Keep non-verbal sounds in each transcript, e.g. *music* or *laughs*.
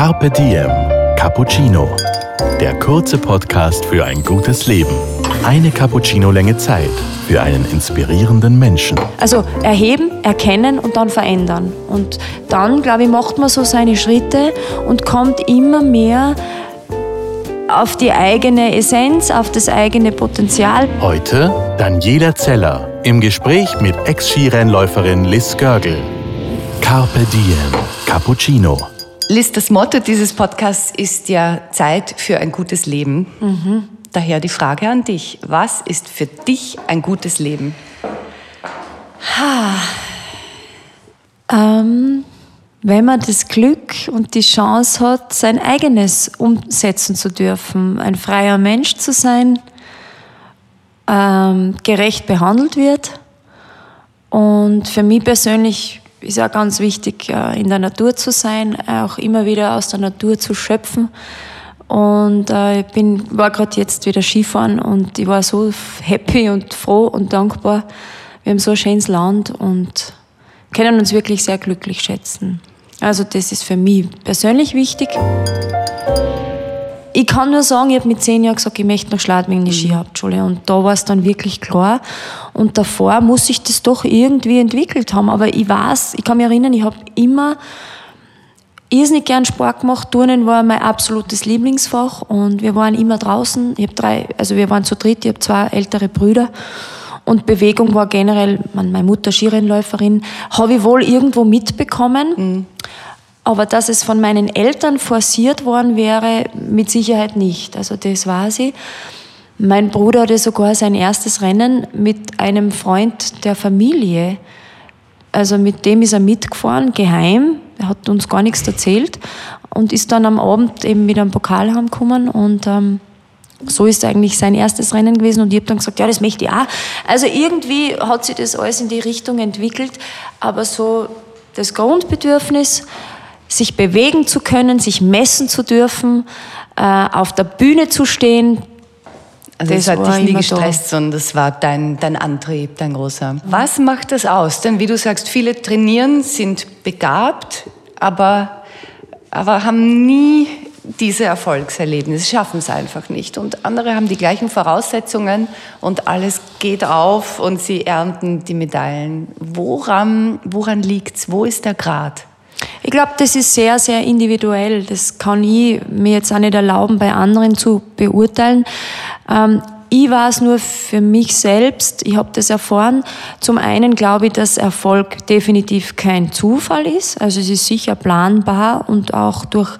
Carpe Diem Cappuccino. Der kurze Podcast für ein gutes Leben. Eine Cappuccino-Länge Zeit für einen inspirierenden Menschen. Also erheben, erkennen und dann verändern. Und dann, glaube ich, macht man so seine Schritte und kommt immer mehr auf die eigene Essenz, auf das eigene Potenzial. Heute Daniela Zeller im Gespräch mit Ex-Skirennläuferin Liz Görgel. Carpe Diem Cappuccino. Liz, das Motto dieses Podcasts ist ja Zeit für ein gutes Leben. Mhm. Daher die Frage an dich. Was ist für dich ein gutes Leben? Ha. Ähm, wenn man das Glück und die Chance hat, sein eigenes umsetzen zu dürfen, ein freier Mensch zu sein, ähm, gerecht behandelt wird. Und für mich persönlich ist auch ganz wichtig, in der Natur zu sein, auch immer wieder aus der Natur zu schöpfen. Und äh, ich bin, war gerade jetzt wieder Skifahren und ich war so happy und froh und dankbar. Wir haben so ein schönes Land und können uns wirklich sehr glücklich schätzen. Also das ist für mich persönlich wichtig. Ich kann nur sagen, ich habe mit zehn Jahren gesagt, ich möchte nach Schladming in die mhm. Skihauptschule. Und da war es dann wirklich klar. Und davor muss ich das doch irgendwie entwickelt haben. Aber ich weiß, ich kann mich erinnern, ich habe immer irrsinnig gern Sport gemacht. Turnen war mein absolutes Lieblingsfach. Und wir waren immer draußen. Ich habe drei, also wir waren zu dritt, ich habe zwei ältere Brüder. Und Bewegung war generell, meine Mutter Skirennläuferin, habe ich wohl irgendwo mitbekommen. Mhm. Aber dass es von meinen Eltern forciert worden wäre, mit Sicherheit nicht. Also das war sie. Mein Bruder hatte sogar sein erstes Rennen mit einem Freund der Familie. Also mit dem ist er mitgefahren, geheim. Er hat uns gar nichts erzählt und ist dann am Abend eben mit einem Pokal heimgekommen und ähm, so ist eigentlich sein erstes Rennen gewesen und ich habe dann gesagt, ja, das möchte ich auch. Also irgendwie hat sich das alles in die Richtung entwickelt, aber so das Grundbedürfnis, sich bewegen zu können, sich messen zu dürfen, äh, auf der Bühne zu stehen. Also das, das hat dich nie gestresst, da. sondern das war dein, dein Antrieb, dein großer. Was macht das aus? Denn wie du sagst, viele trainieren, sind begabt, aber, aber haben nie diese Erfolgserlebnisse, schaffen es einfach nicht. Und andere haben die gleichen Voraussetzungen und alles geht auf und sie ernten die Medaillen. Woran, woran liegt es? Wo ist der Grad? Ich glaube, das ist sehr, sehr individuell. Das kann ich mir jetzt auch nicht erlauben, bei anderen zu beurteilen. Ähm, ich weiß nur für mich selbst, ich habe das erfahren. Zum einen glaube ich, dass Erfolg definitiv kein Zufall ist. Also es ist sicher planbar und auch durch,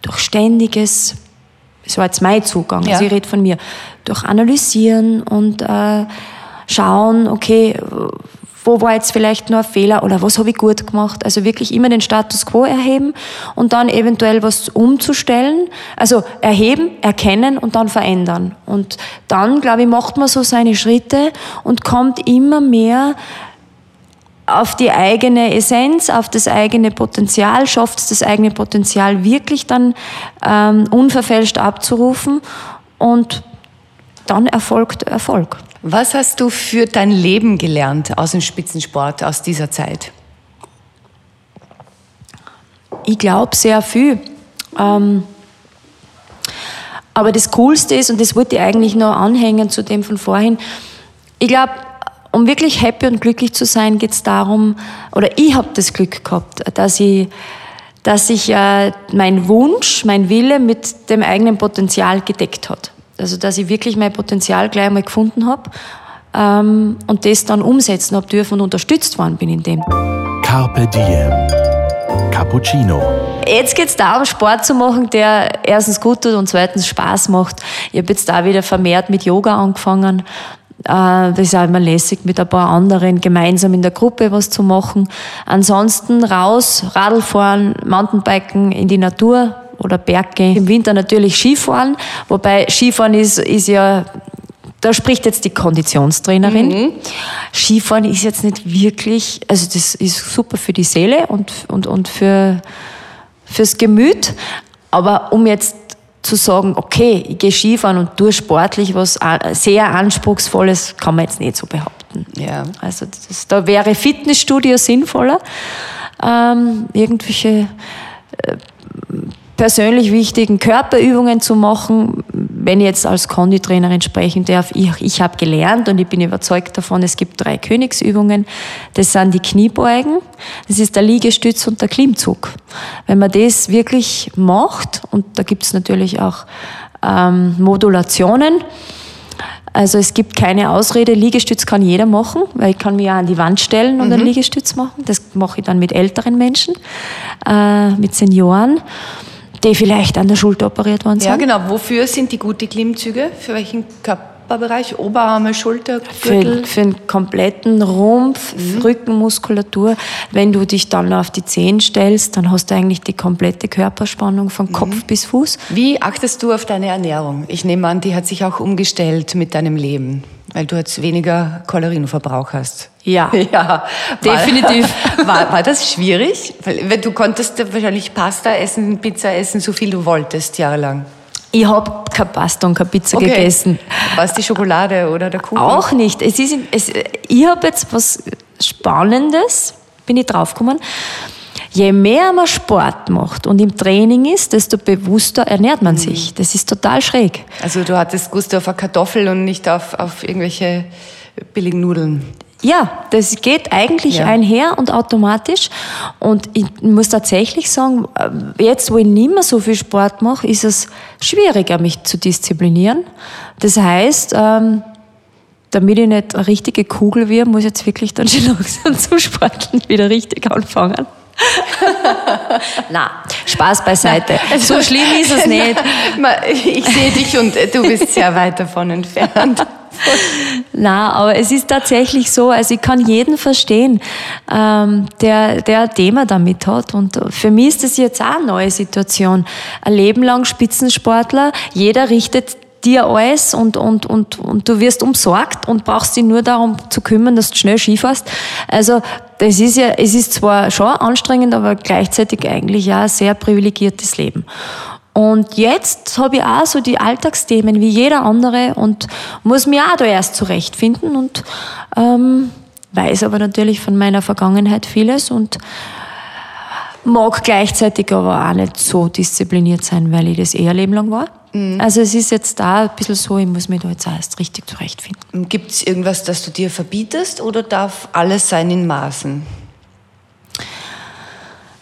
durch ständiges, das war jetzt mein Zugang, ja. also ich rede von mir, durch Analysieren und äh, schauen, okay, wo war jetzt vielleicht nur ein Fehler oder was habe ich gut gemacht. Also wirklich immer den Status quo erheben und dann eventuell was umzustellen. Also erheben, erkennen und dann verändern. Und dann, glaube ich, macht man so seine Schritte und kommt immer mehr auf die eigene Essenz, auf das eigene Potenzial, schafft es das eigene Potenzial wirklich dann ähm, unverfälscht abzurufen und dann erfolgt Erfolg. Was hast du für dein Leben gelernt aus dem Spitzensport, aus dieser Zeit? Ich glaube sehr viel. Ähm, aber das Coolste ist, und das wollte ich eigentlich noch anhängen zu dem von vorhin, ich glaube, um wirklich happy und glücklich zu sein, geht es darum, oder ich habe das Glück gehabt, dass ich, dass ich äh, mein Wunsch, mein Wille mit dem eigenen Potenzial gedeckt hat. Also, dass ich wirklich mein Potenzial gleich einmal gefunden habe ähm, und das dann umsetzen habe dürfen und unterstützt worden bin in dem. Carpe Diem. Cappuccino. Jetzt geht es darum, Sport zu machen, der erstens gut tut und zweitens Spaß macht. Ich habe jetzt da wieder vermehrt mit Yoga angefangen. Äh, das ist auch immer lässig, mit ein paar anderen gemeinsam in der Gruppe was zu machen. Ansonsten raus, Radl fahren, Mountainbiken in die Natur, oder Berggehen. Im Winter natürlich Skifahren, wobei Skifahren ist, ist ja da spricht jetzt die Konditionstrainerin. Mhm. Skifahren ist jetzt nicht wirklich, also das ist super für die Seele und, und, und für, fürs Gemüt. Aber um jetzt zu sagen, okay, ich gehe Skifahren und tue sportlich was sehr Anspruchsvolles, kann man jetzt nicht so behaupten. Ja. Also das, da wäre Fitnessstudio sinnvoller. Ähm, irgendwelche äh, persönlich wichtigen Körperübungen zu machen. Wenn ich jetzt als Konditrainerin sprechen darf, ich, ich habe gelernt und ich bin überzeugt davon, es gibt drei Königsübungen. Das sind die Kniebeugen, das ist der Liegestütz und der Klimmzug. Wenn man das wirklich macht, und da gibt es natürlich auch ähm, Modulationen, also es gibt keine Ausrede, Liegestütz kann jeder machen, weil ich kann mich ja an die Wand stellen und mhm. einen Liegestütz machen. Das mache ich dann mit älteren Menschen, äh, mit Senioren die vielleicht an der Schulter operiert worden sind. Ja, genau. Wofür sind die gute Klimmzüge? Für welchen Körperbereich? Oberarme, Schulter, Gürtel? Für, für den kompletten Rumpf, mhm. Rückenmuskulatur. Wenn du dich dann auf die Zehen stellst, dann hast du eigentlich die komplette Körperspannung von Kopf mhm. bis Fuß. Wie achtest du auf deine Ernährung? Ich nehme an, die hat sich auch umgestellt mit deinem Leben, weil du jetzt weniger Kalorienverbrauch hast. Ja, *laughs* ja *laughs* definitiv. *laughs* War, war das schwierig? Weil du konntest wahrscheinlich Pasta essen, Pizza essen, so viel du wolltest jahrelang. Ich habe keine Pasta und keine Pizza okay. gegessen. War es die Schokolade oder der Kuchen? Auch nicht. Es ist, es, ich habe jetzt was Spannendes, bin ich draufgekommen. Je mehr man Sport macht und im Training ist, desto bewusster ernährt man mhm. sich. Das ist total schräg. Also du hattest Gust auf eine Kartoffel und nicht auf, auf irgendwelche billigen Nudeln. Ja, das geht eigentlich ja. einher und automatisch. Und ich muss tatsächlich sagen, jetzt, wo ich nicht mehr so viel Sport mache, ist es schwieriger, mich zu disziplinieren. Das heißt, ähm, damit ich nicht eine richtige Kugel werde, muss ich jetzt wirklich dann schon *laughs* langsam zum Sporten wieder richtig anfangen. *laughs* Na, Spaß beiseite. Also, so schlimm ist es *laughs* nicht. Ich sehe dich und du bist sehr weit davon entfernt. *laughs* Na, aber es ist tatsächlich so, also ich kann jeden verstehen, ähm, der, der ein Thema damit hat. Und für mich ist das jetzt auch eine neue Situation. Ein Leben lang Spitzensportler, jeder richtet dir alles und, und, und, und du wirst umsorgt und brauchst dich nur darum zu kümmern, dass du schnell Skifährst. Also das ist ja, es ist zwar schon anstrengend, aber gleichzeitig eigentlich ja ein sehr privilegiertes Leben. Und jetzt habe ich auch so die Alltagsthemen wie jeder andere und muss mich auch da erst zurechtfinden und ähm, weiß aber natürlich von meiner Vergangenheit vieles und mag gleichzeitig aber auch nicht so diszipliniert sein, weil ich das eher Leben lang war. Mhm. Also es ist jetzt da ein bisschen so, ich muss mich da jetzt erst richtig zurechtfinden. Gibt es irgendwas, das du dir verbietest oder darf alles sein in Maßen?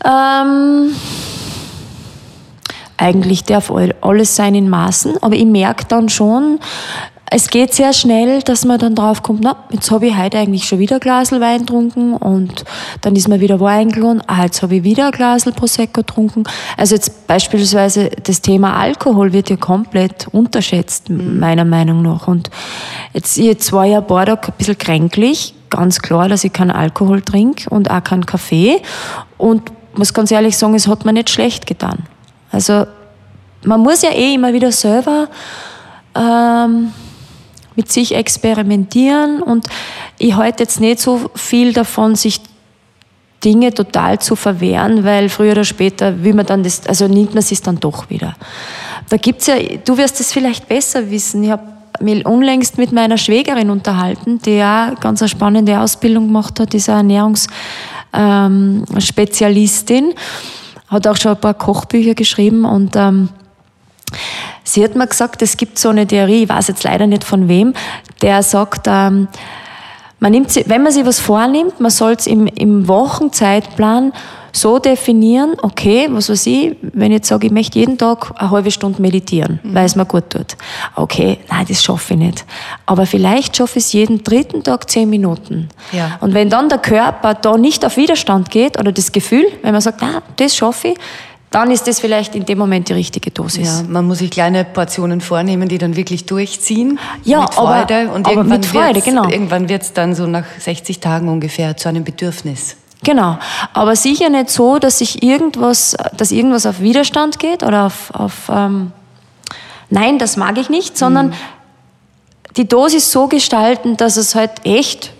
Ähm eigentlich darf alles sein in Maßen, aber ich merke dann schon, es geht sehr schnell, dass man dann drauf kommt, na, jetzt habe ich heute eigentlich schon wieder ein Glas Wein getrunken und dann ist mir wieder Wein gelungen, ah, jetzt habe ich wieder ein Glas Prosecco getrunken. Also jetzt beispielsweise das Thema Alkohol wird ja komplett unterschätzt, mhm. meiner Meinung nach. Und jetzt, jetzt war ich ein paar Tage ein bisschen kränklich, ganz klar, dass ich keinen Alkohol trinke und auch keinen Kaffee und muss ganz ehrlich sagen, es hat mir nicht schlecht getan. Also man muss ja eh immer wieder selber ähm, mit sich experimentieren und ich halte jetzt nicht so viel davon, sich Dinge total zu verwehren, weil früher oder später will man dann das, also nimmt man es dann doch wieder. Da gibt's ja, du wirst es vielleicht besser wissen. Ich habe mich unlängst mit meiner Schwägerin unterhalten, die ja ganz eine spannende Ausbildung gemacht hat, diese Ernährungsspezialistin. Ähm, hat auch schon ein paar Kochbücher geschrieben und ähm, sie hat mir gesagt, es gibt so eine Theorie, ich weiß jetzt leider nicht von wem, der sagt, ähm, man nimmt, wenn man sich was vornimmt, man soll es im, im Wochenzeitplan so definieren, okay, was weiß ich, wenn ich jetzt sage, ich möchte jeden Tag eine halbe Stunde meditieren, mhm. weil es mir gut tut. Okay, nein, das schaffe ich nicht. Aber vielleicht schaffe ich es jeden dritten Tag zehn Minuten. Ja. Und wenn dann der Körper da nicht auf Widerstand geht oder das Gefühl, wenn man sagt, na, das schaffe ich, dann ist das vielleicht in dem Moment die richtige Dosis. Ja, man muss sich kleine Portionen vornehmen, die dann wirklich durchziehen. Ja, mit Freude. Aber, und aber irgendwann mit Freude, genau. Irgendwann wird es dann so nach 60 Tagen ungefähr zu einem Bedürfnis. Genau, aber sicher nicht so, dass sich irgendwas, dass irgendwas auf Widerstand geht oder auf, auf ähm, Nein, das mag ich nicht, sondern mhm. die Dosis so gestalten, dass es halt echt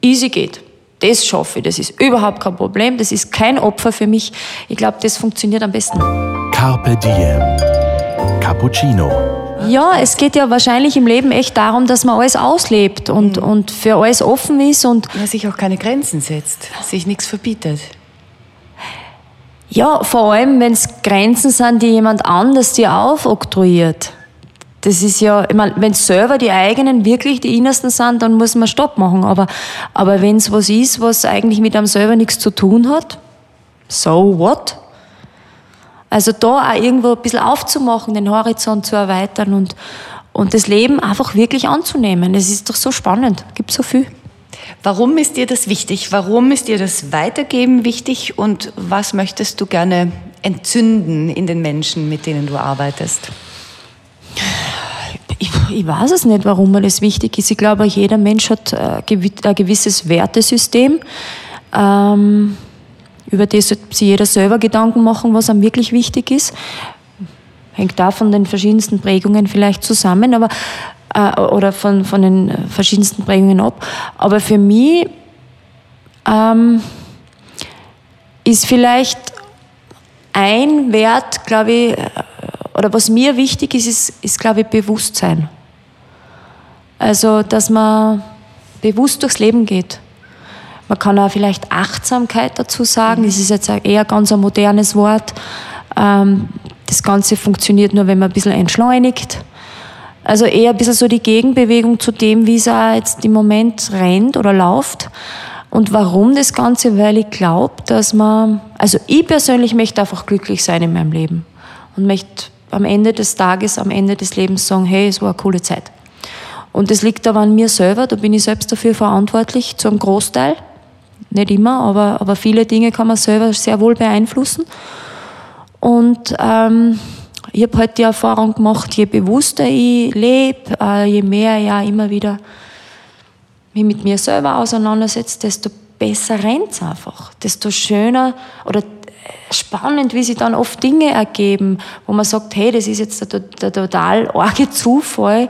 easy geht. Das schaffe ich, das ist überhaupt kein Problem, das ist kein Opfer für mich. Ich glaube, das funktioniert am besten. Carpe Diem. Cappuccino. Ja, es geht ja wahrscheinlich im Leben echt darum, dass man alles auslebt und, mhm. und für alles offen ist und ja, sich auch keine Grenzen setzt, sich nichts verbietet. Ja, vor allem, wenn es Grenzen sind, die jemand anders dir aufoktroyiert. Das ist ja, ich meine, wenn es selber die eigenen wirklich die innersten sind, dann muss man Stopp machen. Aber, aber wenn es was ist, was eigentlich mit einem selber nichts zu tun hat, so what? Also da auch irgendwo ein bisschen aufzumachen, den Horizont zu erweitern und, und das Leben einfach wirklich anzunehmen. Es ist doch so spannend, gibt so viel. Warum ist dir das wichtig? Warum ist dir das Weitergeben wichtig? Und was möchtest du gerne entzünden in den Menschen, mit denen du arbeitest? Ich, weiß es nicht, warum das wichtig ist. Ich glaube, jeder Mensch hat äh, ein gewisses Wertesystem, ähm, über das sich jeder selber Gedanken machen, was einem wirklich wichtig ist. Hängt da von den verschiedensten Prägungen vielleicht zusammen, aber äh, oder von, von den verschiedensten Prägungen ab. Aber für mich ähm, ist vielleicht ein Wert, glaube ich, oder was mir wichtig ist, ist, ist glaube ich, Bewusstsein. Also, dass man bewusst durchs Leben geht. Man kann auch vielleicht Achtsamkeit dazu sagen. Das ist jetzt eher ganz ein modernes Wort. Ähm, das Ganze funktioniert nur, wenn man ein bisschen entschleunigt. Also eher ein bisschen so die Gegenbewegung zu dem, wie es auch jetzt im Moment rennt oder läuft. Und warum das Ganze? Weil ich glaube, dass man, also ich persönlich möchte einfach glücklich sein in meinem Leben und möchte am Ende des Tages, am Ende des Lebens sagen, hey, es war eine coole Zeit. Und das liegt aber an mir selber, da bin ich selbst dafür verantwortlich, zum Großteil. Nicht immer, aber, aber viele Dinge kann man selber sehr wohl beeinflussen. Und ähm, ich habe halt die Erfahrung gemacht, je bewusster ich lebe, äh, je mehr ich ja immer wieder mich mit mir selber auseinandersetze, desto besser rennt es einfach. Desto schöner oder spannend, wie sich dann oft Dinge ergeben, wo man sagt, hey, das ist jetzt der, der, total arge Zufall,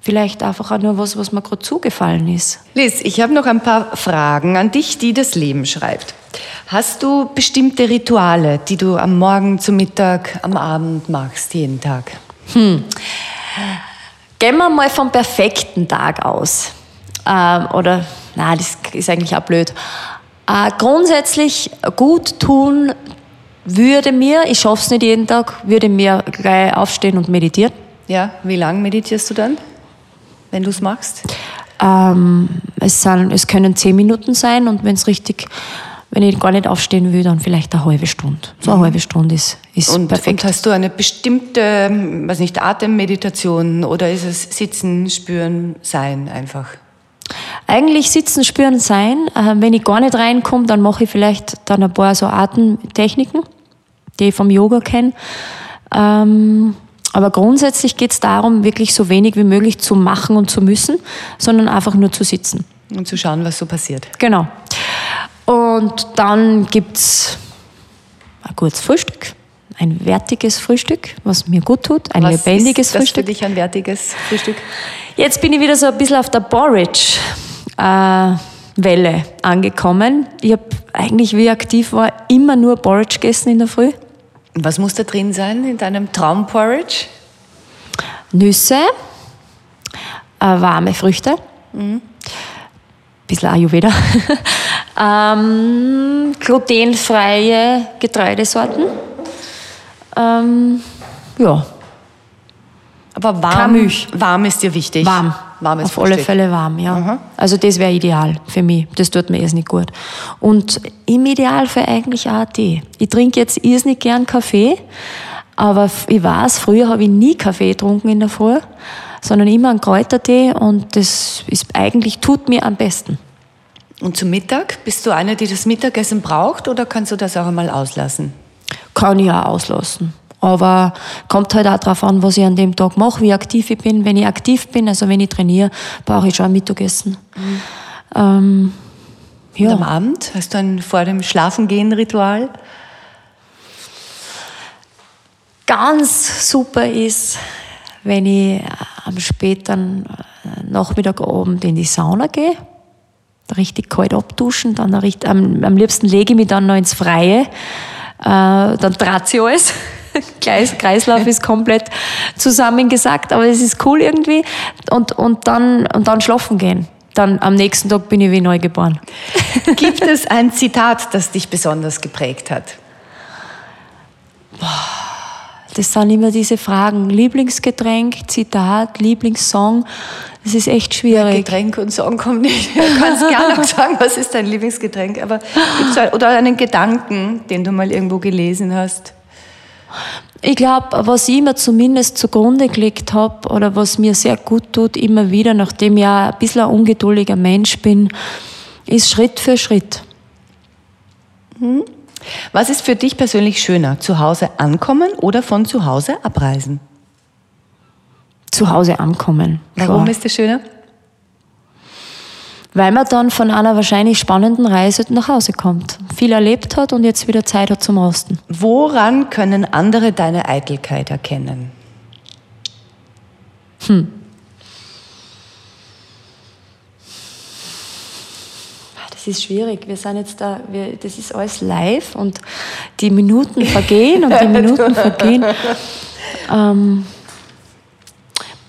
vielleicht einfach auch nur was, was mir gerade zugefallen ist. Liz, ich habe noch ein paar Fragen an dich, die das Leben schreibt. Hast du bestimmte Rituale, die du am Morgen, zum Mittag, am Abend machst, jeden Tag? Hm. Gehen wir mal vom perfekten Tag aus. Ähm, oder, na, das ist eigentlich auch blöd. Äh, grundsätzlich gut tun würde mir, ich schaffe es nicht jeden Tag, würde mir gleich aufstehen und meditieren. Ja, wie lange meditierst du dann, wenn du es machst? Ähm, es, sind, es können zehn Minuten sein und wenn es richtig, wenn ich gar nicht aufstehen will, dann vielleicht eine halbe Stunde. So eine mhm. halbe Stunde ist, ist und, perfekt. Und hast du eine bestimmte, weiß nicht, Atemmeditation oder ist es Sitzen, Spüren, Sein einfach? Eigentlich sitzen, spüren, sein. Äh, wenn ich gar nicht reinkomme, dann mache ich vielleicht dann ein paar so Atemtechniken, die ich vom Yoga kenne. Ähm, aber grundsätzlich geht es darum, wirklich so wenig wie möglich zu machen und zu müssen, sondern einfach nur zu sitzen. Und zu schauen, was so passiert. Genau. Und dann gibt es ein gutes Frühstück, ein wertiges Frühstück, was mir gut tut, ein was lebendiges ist das Frühstück. für dich ein wertiges Frühstück? Jetzt bin ich wieder so ein bisschen auf der Porridge. Äh, Welle angekommen. Ich habe eigentlich, wie ich aktiv war, immer nur Porridge gegessen in der Früh. Was muss da drin sein in deinem Traumporridge? Nüsse, äh, warme Früchte, mhm. bisschen Ayurveda, *laughs* ähm, glutenfreie Getreidesorten. Ähm, ja, aber warm, warm ist dir wichtig? Warm. Warm ist Auf alle Fälle warm, ja. Mhm. Also das wäre ideal für mich. Das tut mir nicht gut. Und im Idealfall eigentlich auch Tee. Ich trinke jetzt irrsinnig gern Kaffee, aber ich weiß, früher habe ich nie Kaffee getrunken in der Früh, sondern immer einen Kräutertee und das ist eigentlich tut mir am besten. Und zum Mittag? Bist du eine, die das Mittagessen braucht oder kannst du das auch einmal auslassen? Kann ich auch auslassen. Aber kommt halt auch darauf an, was ich an dem Tag mache, wie aktiv ich bin. Wenn ich aktiv bin, also wenn ich trainiere, brauche ich schon ein Mittagessen. Mhm. Ähm, ja. Und am Abend? Hast du ein vor dem Schlafengehen Ritual? Ganz super ist, wenn ich am späten Nachmittag Abend in die Sauna gehe, richtig kalt abduschen, dann am, am liebsten lege ich mich dann noch ins Freie, äh, äh, dann trat sie alles. *laughs* Kreislauf ist komplett zusammengesagt, aber es ist cool irgendwie. Und, und, dann, und dann schlafen gehen. Dann am nächsten Tag bin ich wie neu geboren. *laughs* Gibt es ein Zitat, das dich besonders geprägt hat? Boah das sind immer diese Fragen. Lieblingsgetränk, Zitat, Lieblingssong. Das ist echt schwierig. Getränk und Song kommt nicht. Du kannst gerne noch sagen, was ist dein Lieblingsgetränk. Aber oder einen Gedanken, den du mal irgendwo gelesen hast? Ich glaube, was ich mir zumindest zugrunde gelegt habe oder was mir sehr gut tut, immer wieder, nachdem ich ja ein bisschen ein ungeduldiger Mensch bin, ist Schritt für Schritt. Hm? Was ist für dich persönlich schöner, zu Hause ankommen oder von zu Hause abreisen? Zu Hause ankommen. Warum klar. ist das schöner? weil man dann von einer wahrscheinlich spannenden Reise nach Hause kommt, viel erlebt hat und jetzt wieder Zeit hat zum Rosten. Woran können andere deine Eitelkeit erkennen? Hm. Das ist schwierig. Wir sind jetzt da, wir, das ist alles live und die Minuten vergehen und die *laughs* Minuten vergehen. Ähm,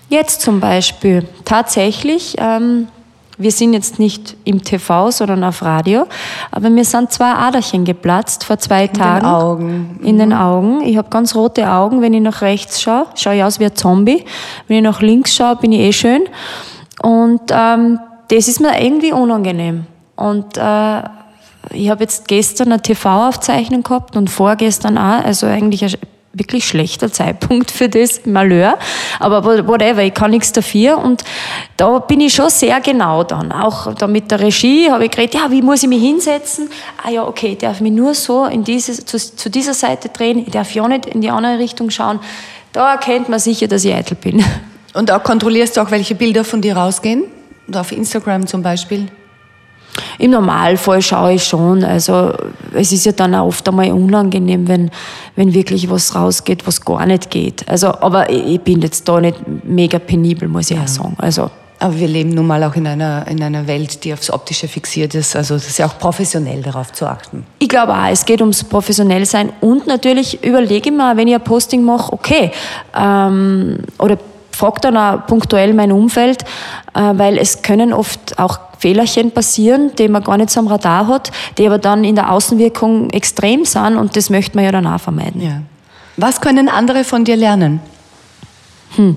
jetzt zum Beispiel tatsächlich. Ähm, wir sind jetzt nicht im TV, sondern auf Radio. Aber mir sind zwei Aderchen geplatzt vor zwei in Tagen. In den Augen. In mhm. den Augen. Ich habe ganz rote Augen. Wenn ich nach rechts schaue, schaue ich aus wie ein Zombie. Wenn ich nach links schaue, bin ich eh schön. Und ähm, das ist mir irgendwie unangenehm. Und äh, ich habe jetzt gestern eine TV-Aufzeichnung gehabt und vorgestern auch. Also eigentlich wirklich schlechter Zeitpunkt *laughs* für das Malheur. Aber whatever, ich kann nichts dafür. Und da bin ich schon sehr genau dann. Auch da mit der Regie habe ich geredet, ja, wie muss ich mich hinsetzen? Ah ja, okay, ich darf mich nur so in diese, zu, zu dieser Seite drehen, ich darf ja nicht in die andere Richtung schauen. Da erkennt man sicher, dass ich eitel bin. *laughs* Und da kontrollierst du auch, welche Bilder von dir rausgehen? Und auf Instagram zum Beispiel? Im Normalfall schaue ich schon. Also es ist ja dann auch oft einmal unangenehm, wenn, wenn wirklich was rausgeht, was gar nicht geht. Also, aber ich bin jetzt da nicht mega penibel, muss ich ja. auch sagen. Also, aber wir leben nun mal auch in einer, in einer Welt, die aufs Optische fixiert ist. Also es ist ja auch professionell darauf zu achten. Ich glaube auch, es geht ums Professionellsein. Und natürlich überlege ich mir, wenn ich ein Posting mache, okay, ähm, oder frage dann auch punktuell mein Umfeld, äh, weil es können oft auch Fehlerchen passieren, die man gar nicht so am Radar hat, die aber dann in der Außenwirkung extrem sind und das möchte man ja dann auch vermeiden. Ja. Was können andere von dir lernen? Hm.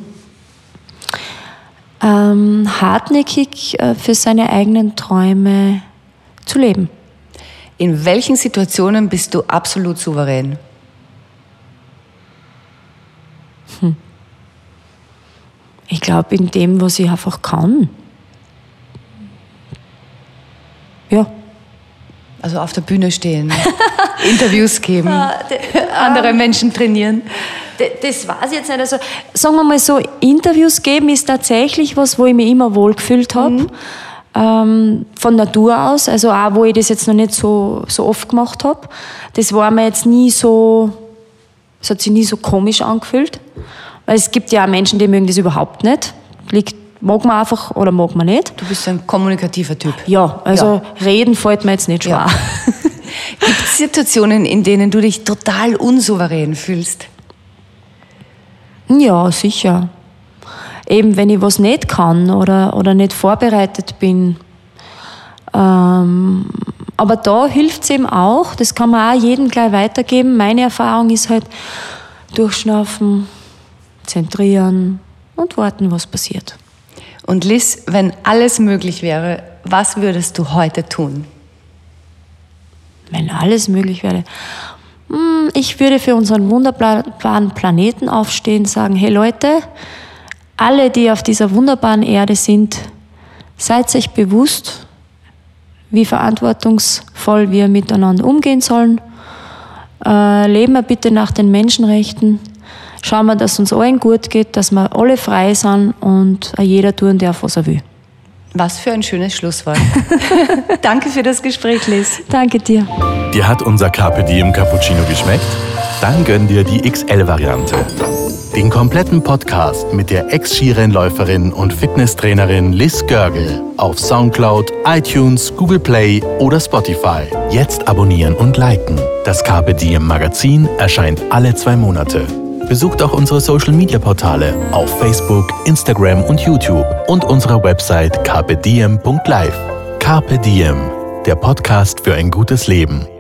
Ähm, hartnäckig äh, für seine eigenen Träume zu leben. In welchen Situationen bist du absolut souverän? Hm. Ich glaube, in dem, was ich einfach kann. Ja. Also auf der Bühne stehen, *laughs* Interviews geben, ah, andere ähm, Menschen trainieren. Das weiß ich jetzt nicht. Also, sagen wir mal so, Interviews geben ist tatsächlich was, wo ich mich immer wohlgefühlt habe. Mhm. Ähm, von Natur aus, also auch wo ich das jetzt noch nicht so, so oft gemacht habe. Das war mir jetzt nie so, es hat sich nie so komisch angefühlt. Weil es gibt ja auch Menschen, die mögen das überhaupt nicht. Liegt mag man einfach oder mag man nicht. Du bist ein kommunikativer Typ. Ja, also ja. reden fällt mir jetzt nicht schwer. Ja. *laughs* Gibt es Situationen, in denen du dich total unsouverän fühlst? Ja, sicher. Eben wenn ich was nicht kann oder, oder nicht vorbereitet bin. Ähm, aber da hilft es eben auch, das kann man auch jedem gleich weitergeben. Meine Erfahrung ist halt, durchschnaufen, zentrieren und warten, was passiert. Und Liz, wenn alles möglich wäre, was würdest du heute tun? Wenn alles möglich wäre. Hm, ich würde für unseren wunderbaren Planeten aufstehen und sagen, hey Leute, alle, die auf dieser wunderbaren Erde sind, seid euch bewusst, wie verantwortungsvoll wir miteinander umgehen sollen. Äh, leben wir bitte nach den Menschenrechten schauen wir, dass uns allen gut geht, dass wir alle frei sind und jeder tun darf, was er will. Was für ein schönes Schlusswort. *laughs* Danke für das Gespräch, Liz. Danke dir. Dir hat unser Carpe Diem Cappuccino geschmeckt? Dann gönn dir die XL-Variante. Den kompletten Podcast mit der Ex-Skirennläuferin und Fitnesstrainerin Liz Görgel auf Soundcloud, iTunes, Google Play oder Spotify. Jetzt abonnieren und liken. Das Carpe Diem Magazin erscheint alle zwei Monate. Besucht auch unsere Social Media Portale auf Facebook, Instagram und YouTube und unsere Website carpediem.live. Carpe Diem, der Podcast für ein gutes Leben.